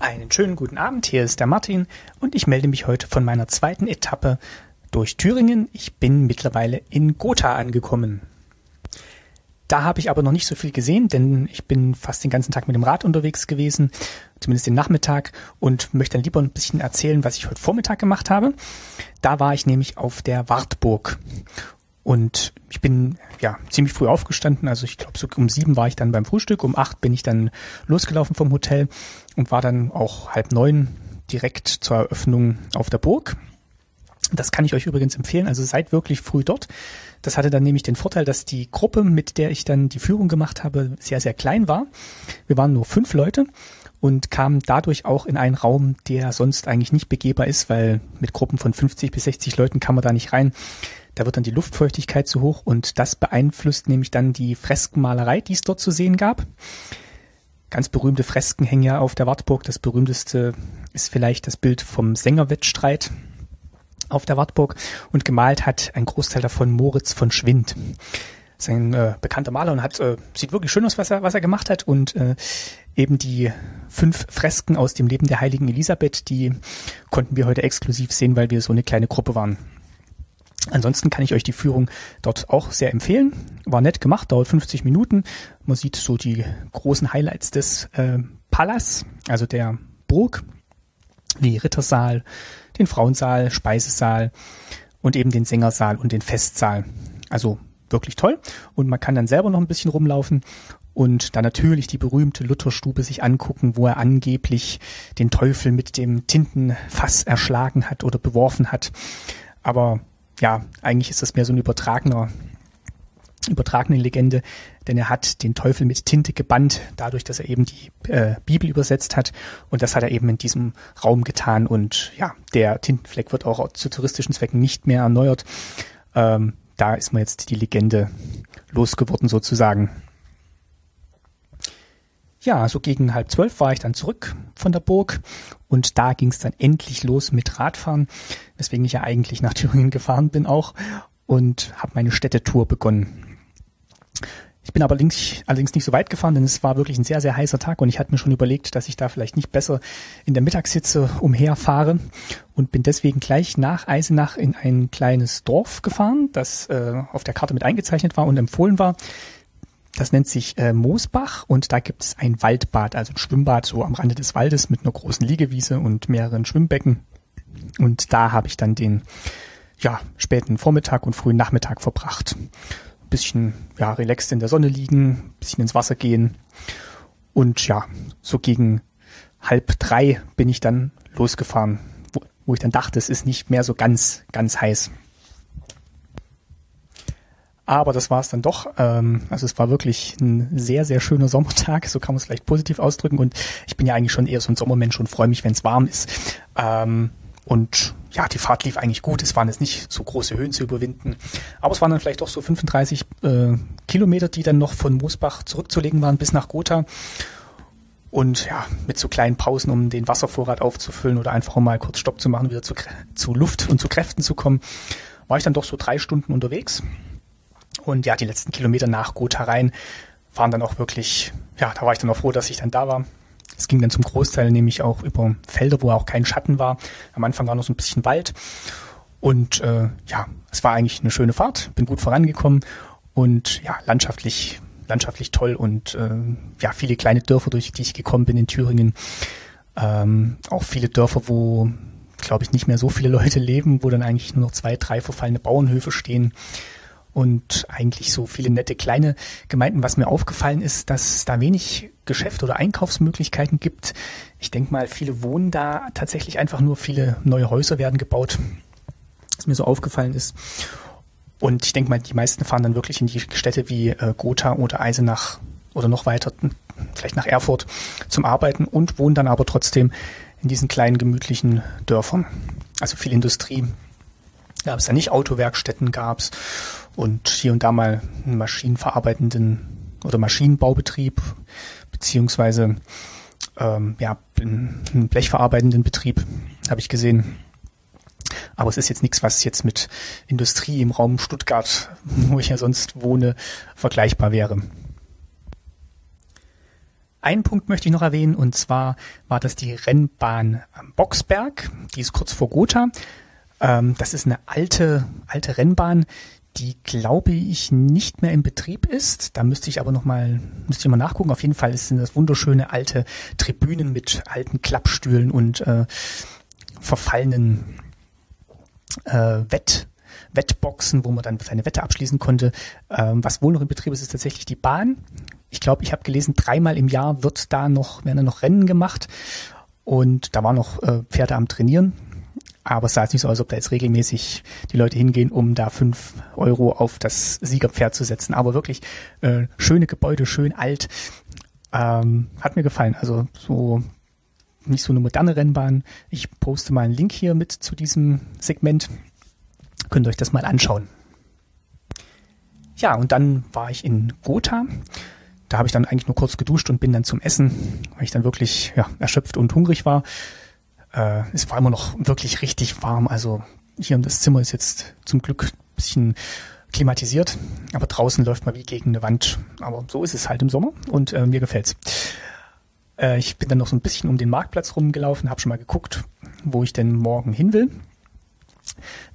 Einen schönen guten Abend, hier ist der Martin und ich melde mich heute von meiner zweiten Etappe durch Thüringen. Ich bin mittlerweile in Gotha angekommen. Da habe ich aber noch nicht so viel gesehen, denn ich bin fast den ganzen Tag mit dem Rad unterwegs gewesen, zumindest den Nachmittag, und möchte dann lieber ein bisschen erzählen, was ich heute Vormittag gemacht habe. Da war ich nämlich auf der Wartburg. Und ich bin ja ziemlich früh aufgestanden, also ich glaube so um sieben war ich dann beim Frühstück, um acht bin ich dann losgelaufen vom Hotel und war dann auch halb neun direkt zur Eröffnung auf der Burg. Das kann ich euch übrigens empfehlen, also seid wirklich früh dort. Das hatte dann nämlich den Vorteil, dass die Gruppe, mit der ich dann die Führung gemacht habe, sehr, sehr klein war. Wir waren nur fünf Leute und kamen dadurch auch in einen Raum, der sonst eigentlich nicht begehbar ist, weil mit Gruppen von 50 bis 60 Leuten kann man da nicht rein. Da wird dann die Luftfeuchtigkeit zu hoch und das beeinflusst nämlich dann die Freskenmalerei, die es dort zu sehen gab. Ganz berühmte Fresken hängen ja auf der Wartburg. Das berühmteste ist vielleicht das Bild vom Sängerwettstreit auf der Wartburg und gemalt hat ein Großteil davon Moritz von Schwind. Das ist ein äh, bekannter Maler und hat äh, sieht wirklich schön aus, was er was er gemacht hat und äh, eben die fünf Fresken aus dem Leben der heiligen Elisabeth, die konnten wir heute exklusiv sehen, weil wir so eine kleine Gruppe waren. Ansonsten kann ich euch die Führung dort auch sehr empfehlen. War nett gemacht, dauert 50 Minuten. Man sieht so die großen Highlights des äh, Palas, also der Burg, wie Rittersaal, den Frauensaal, Speisesaal und eben den Sängersaal und den Festsaal. Also wirklich toll. Und man kann dann selber noch ein bisschen rumlaufen und dann natürlich die berühmte Lutherstube sich angucken, wo er angeblich den Teufel mit dem Tintenfass erschlagen hat oder beworfen hat. Aber ja, eigentlich ist das mehr so ein übertragener übertragene Legende, denn er hat den Teufel mit Tinte gebannt, dadurch, dass er eben die äh, Bibel übersetzt hat. Und das hat er eben in diesem Raum getan. Und ja, der Tintenfleck wird auch zu touristischen Zwecken nicht mehr erneuert. Ähm, da ist mir jetzt die Legende losgeworden sozusagen. Ja, so gegen halb zwölf war ich dann zurück von der Burg und da ging es dann endlich los mit Radfahren, weswegen ich ja eigentlich nach Thüringen gefahren bin auch und habe meine Städtetour begonnen. Ich bin aber allerdings, allerdings nicht so weit gefahren, denn es war wirklich ein sehr, sehr heißer Tag und ich hatte mir schon überlegt, dass ich da vielleicht nicht besser in der Mittagssitze umherfahre und bin deswegen gleich nach Eisenach in ein kleines Dorf gefahren, das äh, auf der Karte mit eingezeichnet war und empfohlen war. Das nennt sich äh, Moosbach und da gibt es ein Waldbad, also ein Schwimmbad so am Rande des Waldes mit einer großen Liegewiese und mehreren Schwimmbecken. Und da habe ich dann den ja, späten Vormittag und frühen Nachmittag verbracht. Ein bisschen ja, relaxed in der Sonne liegen, ein bisschen ins Wasser gehen. Und ja, so gegen halb drei bin ich dann losgefahren, wo, wo ich dann dachte, es ist nicht mehr so ganz, ganz heiß. Aber das war es dann doch. Ähm, also es war wirklich ein sehr, sehr schöner Sommertag, so kann man es vielleicht positiv ausdrücken. Und ich bin ja eigentlich schon eher so ein Sommermensch und freue mich, wenn es warm ist. Ähm, und ja, die Fahrt lief eigentlich gut. Es waren jetzt nicht so große Höhen zu überwinden. Aber es waren dann vielleicht doch so 35 äh, Kilometer, die dann noch von Moosbach zurückzulegen waren bis nach Gotha. Und ja, mit so kleinen Pausen, um den Wasservorrat aufzufüllen oder einfach mal kurz Stopp zu machen, wieder zu, zu Luft und zu Kräften zu kommen, war ich dann doch so drei Stunden unterwegs. Und ja, die letzten Kilometer nach Gotha rein waren dann auch wirklich, ja, da war ich dann auch froh, dass ich dann da war. Es ging dann zum Großteil nämlich auch über Felder, wo auch kein Schatten war. Am Anfang war noch so ein bisschen Wald. Und äh, ja, es war eigentlich eine schöne Fahrt, bin gut vorangekommen und ja, landschaftlich, landschaftlich toll und äh, ja, viele kleine Dörfer, durch die ich gekommen bin in Thüringen. Ähm, auch viele Dörfer, wo, glaube ich, nicht mehr so viele Leute leben, wo dann eigentlich nur noch zwei, drei verfallene Bauernhöfe stehen und eigentlich so viele nette kleine Gemeinden. Was mir aufgefallen ist, dass es da wenig Geschäft oder Einkaufsmöglichkeiten gibt. Ich denke mal, viele wohnen da tatsächlich einfach nur, viele neue Häuser werden gebaut, was mir so aufgefallen ist. Und ich denke mal, die meisten fahren dann wirklich in die Städte wie äh, Gotha oder Eisenach oder noch weiter, vielleicht nach Erfurt zum Arbeiten und wohnen dann aber trotzdem in diesen kleinen gemütlichen Dörfern. Also viel Industrie gab es ja nicht, Autowerkstätten gab es und hier und da mal einen maschinenverarbeitenden oder Maschinenbaubetrieb beziehungsweise ähm, ja, einen blechverarbeitenden Betrieb habe ich gesehen. Aber es ist jetzt nichts, was jetzt mit Industrie im Raum Stuttgart, wo ich ja sonst wohne, vergleichbar wäre. Einen Punkt möchte ich noch erwähnen, und zwar war das die Rennbahn am Boxberg. Die ist kurz vor Gotha. Ähm, das ist eine alte, alte Rennbahn, die glaube ich nicht mehr in Betrieb ist. Da müsste ich aber noch mal, müsste ich mal nachgucken. Auf jeden Fall sind das wunderschöne alte Tribünen mit alten Klappstühlen und äh, verfallenen äh, Wett, Wettboxen, wo man dann seine Wette abschließen konnte. Ähm, was wohl noch in Betrieb ist, ist tatsächlich die Bahn. Ich glaube, ich habe gelesen, dreimal im Jahr wird da noch, werden da noch Rennen gemacht. Und da waren noch äh, Pferde am Trainieren. Aber es sah jetzt nicht so aus, als ob da jetzt regelmäßig die Leute hingehen, um da fünf Euro auf das Siegerpferd zu setzen. Aber wirklich äh, schöne Gebäude, schön alt. Ähm, hat mir gefallen. Also so nicht so eine moderne Rennbahn. Ich poste mal einen Link hier mit zu diesem Segment. Könnt ihr euch das mal anschauen. Ja, und dann war ich in Gotha. Da habe ich dann eigentlich nur kurz geduscht und bin dann zum Essen, weil ich dann wirklich ja, erschöpft und hungrig war. Äh, es war immer noch wirklich richtig warm. Also hier in das Zimmer ist jetzt zum Glück ein bisschen klimatisiert, aber draußen läuft man wie gegen eine Wand. Aber so ist es halt im Sommer und äh, mir gefällt's. Äh, ich bin dann noch so ein bisschen um den Marktplatz rumgelaufen, habe schon mal geguckt, wo ich denn morgen hin will.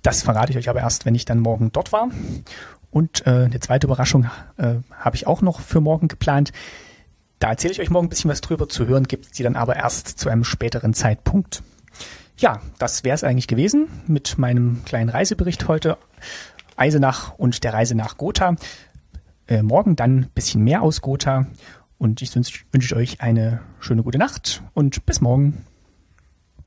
Das verrate ich euch aber erst, wenn ich dann morgen dort war. Und äh, eine zweite Überraschung äh, habe ich auch noch für morgen geplant. Da erzähle ich euch morgen ein bisschen was drüber. Zu hören gibt es die dann aber erst zu einem späteren Zeitpunkt. Ja, das wäre es eigentlich gewesen mit meinem kleinen Reisebericht heute. Eisenach und der Reise nach Gotha. Äh, morgen dann ein bisschen mehr aus Gotha und ich wünsche euch eine schöne gute Nacht und bis morgen.